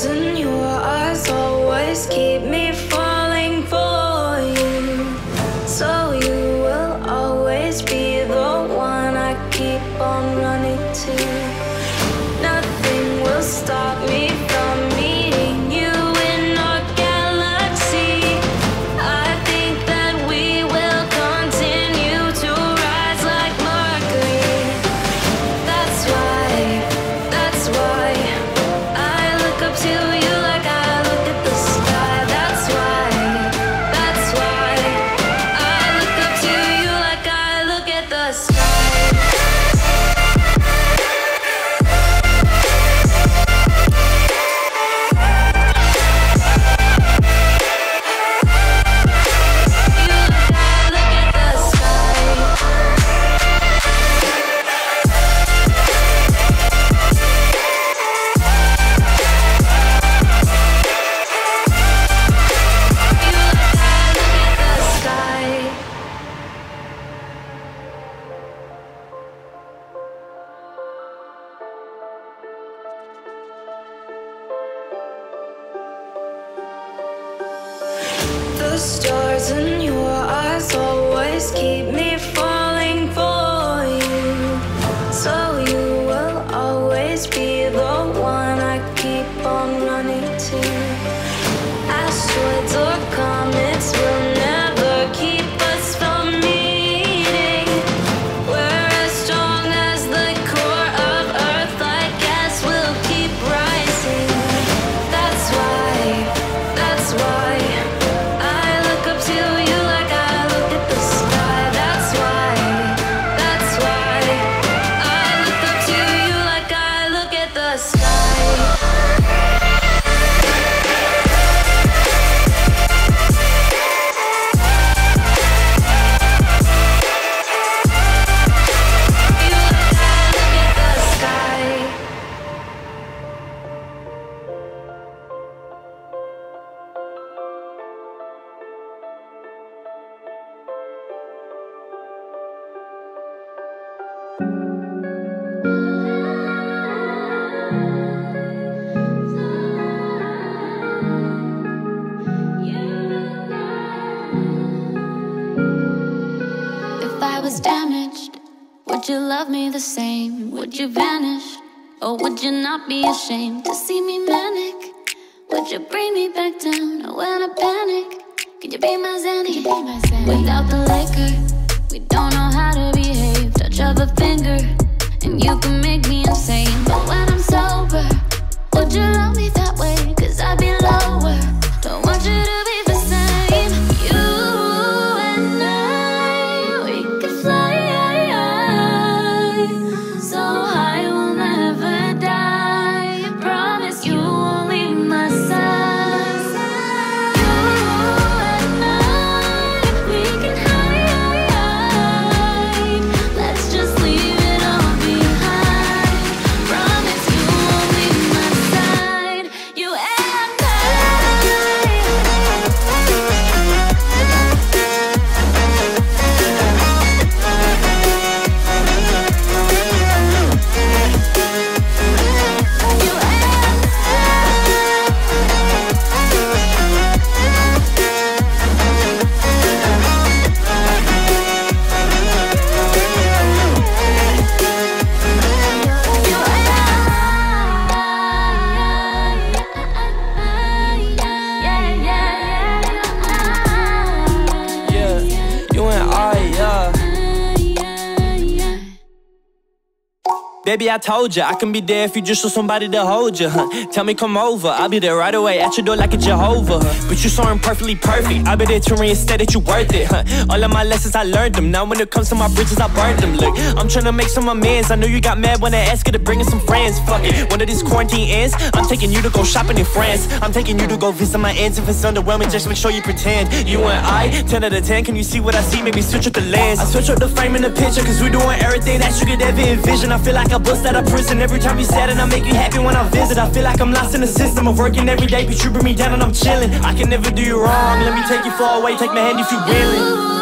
stars Without the liquor, we don't know how to behave. Touch of a finger, and you can make me insane. But when I'm sober, would you love me Baby, I told ya I can be there if you just want somebody to hold ya. Huh? Tell me come over, I'll be there right away at your door like a Jehovah. Huh? But you saw him perfectly perfect. I'll be there to reinstate that you worth it. Huh? All of my lessons I learned them. Now when it comes to my bridges, I burned them. Look, I'm trying to make some amends. I know you got mad when I asked you to bring in some friends. Fuck it, when this quarantine ends, I'm taking you to go shopping in France. I'm taking you to go visit my aunts. If it's underwhelming, just make sure you pretend. You and I, 10 out of 10. Can you see what I see? Maybe switch up the lens. I switch up the frame in the picture, cause we doing everything that you could ever envision. I feel like I bust out of prison every time you sad, and I make you happy when I visit. I feel like I'm lost in the system of working every day, but you bring me down and I'm chilling. I can never do you wrong. Let me take you far away, take my hand if you willing.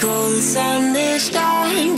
Golden sun is dawn,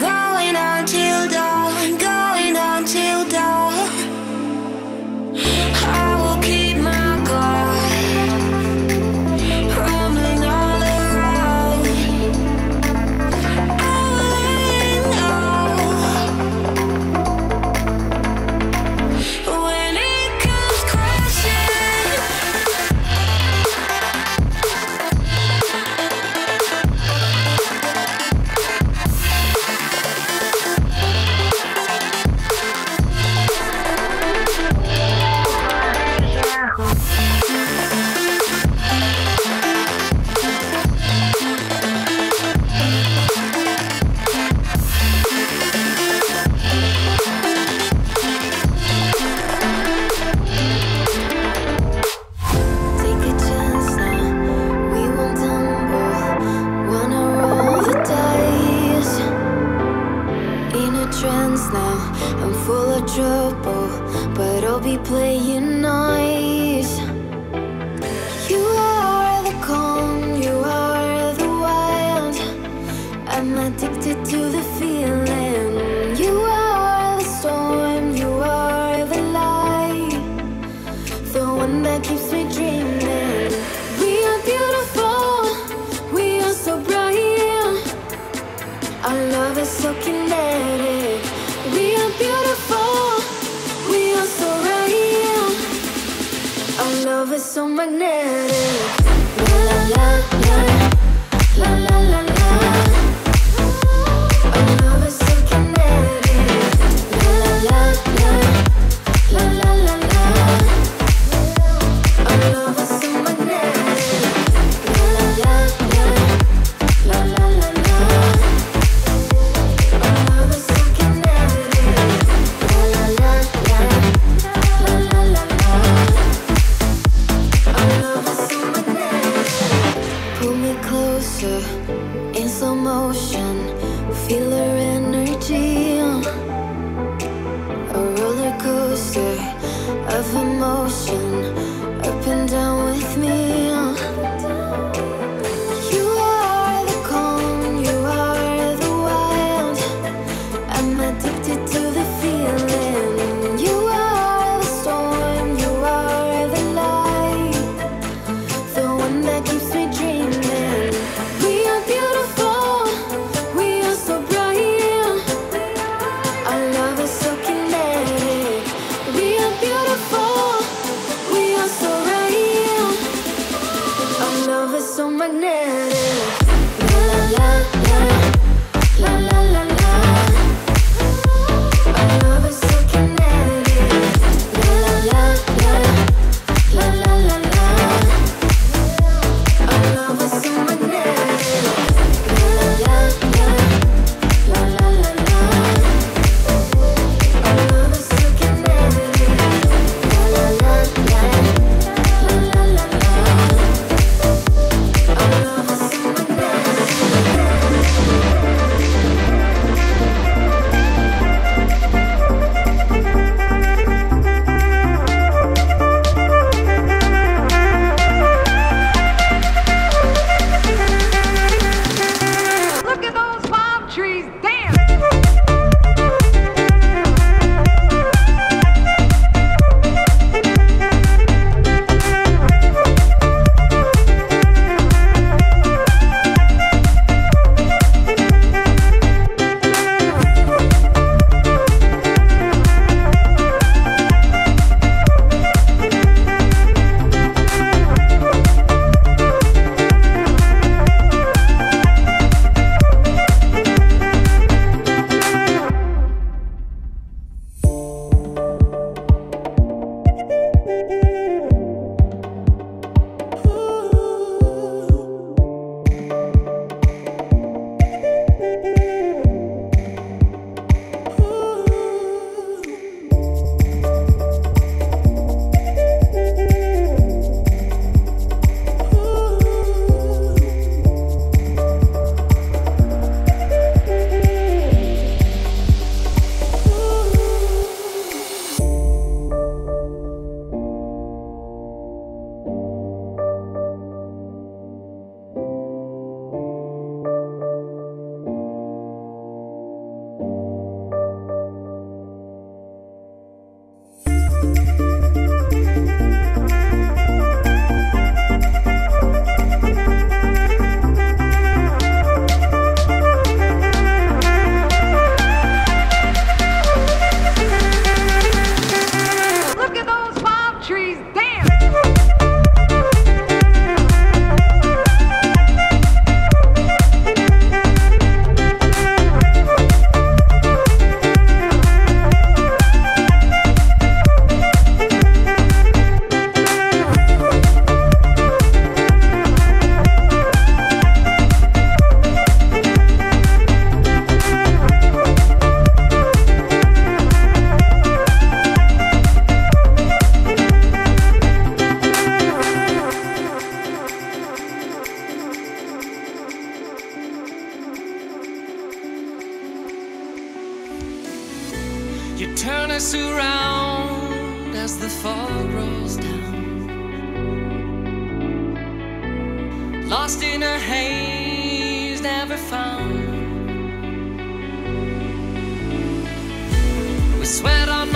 lost in a haze, never found. We sweat on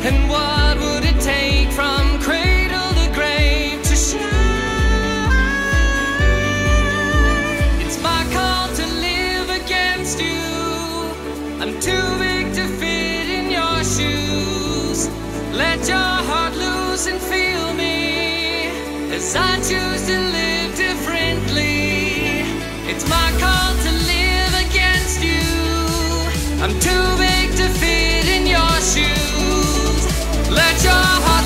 And what would it take from cradle to grave to shine? It's my call to live against you. I'm too big to fit in your shoes. Let your heart lose and feel me as I choose to. let your heart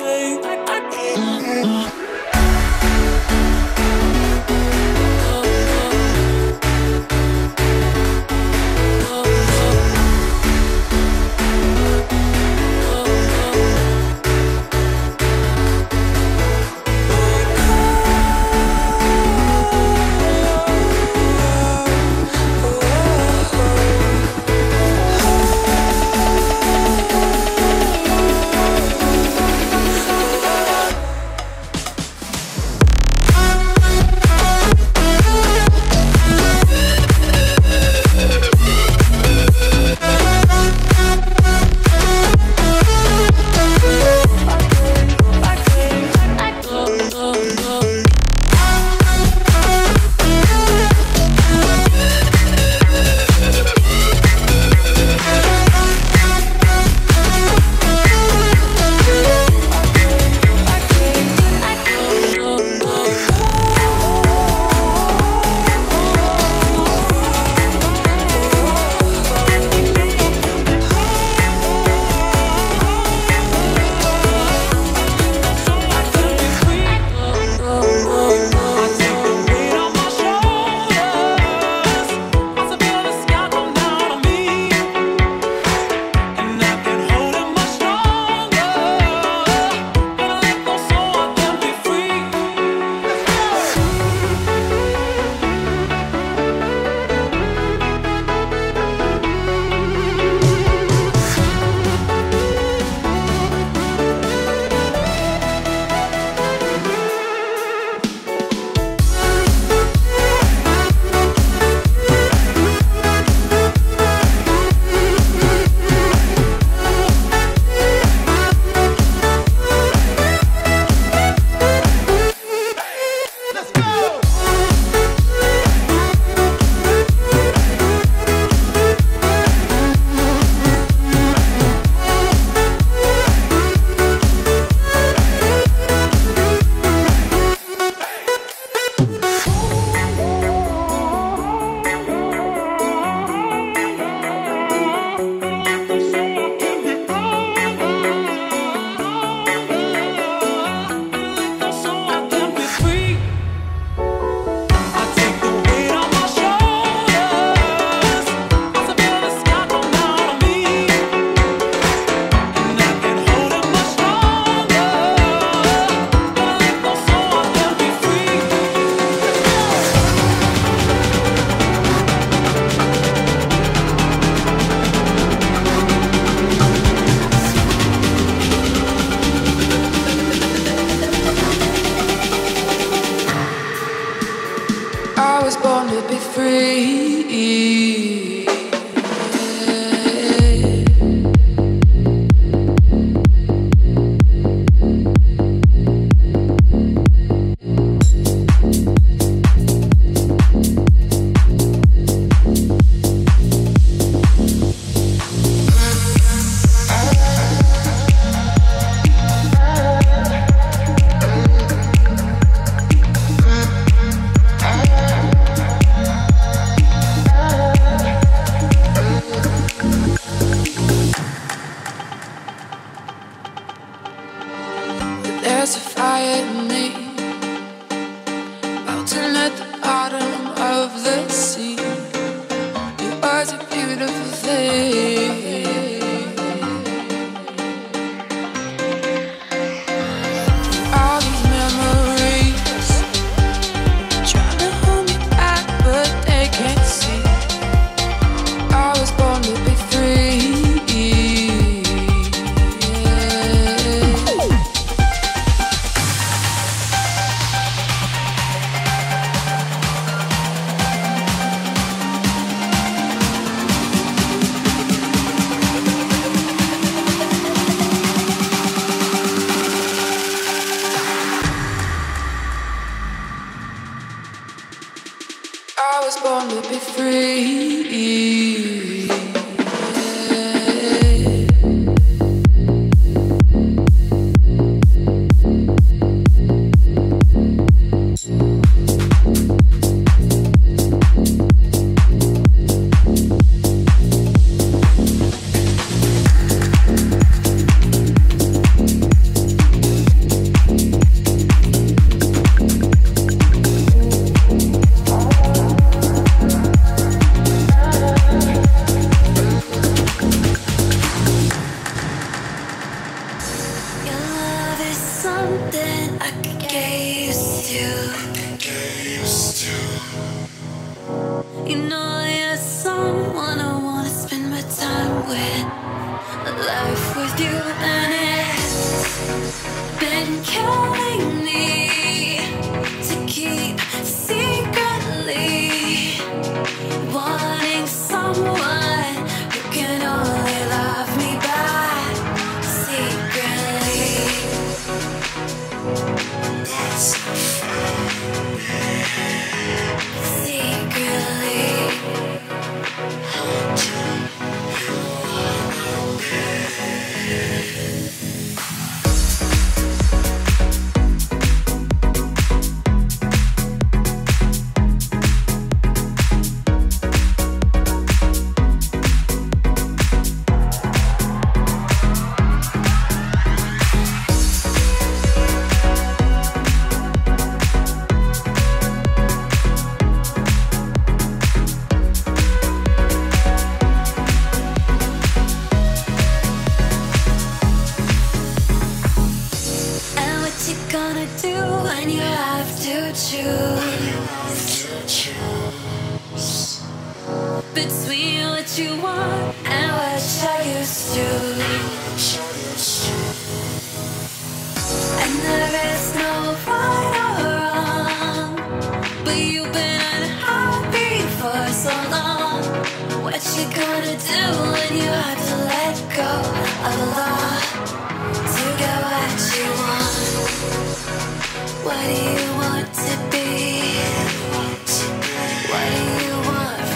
day.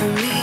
for me.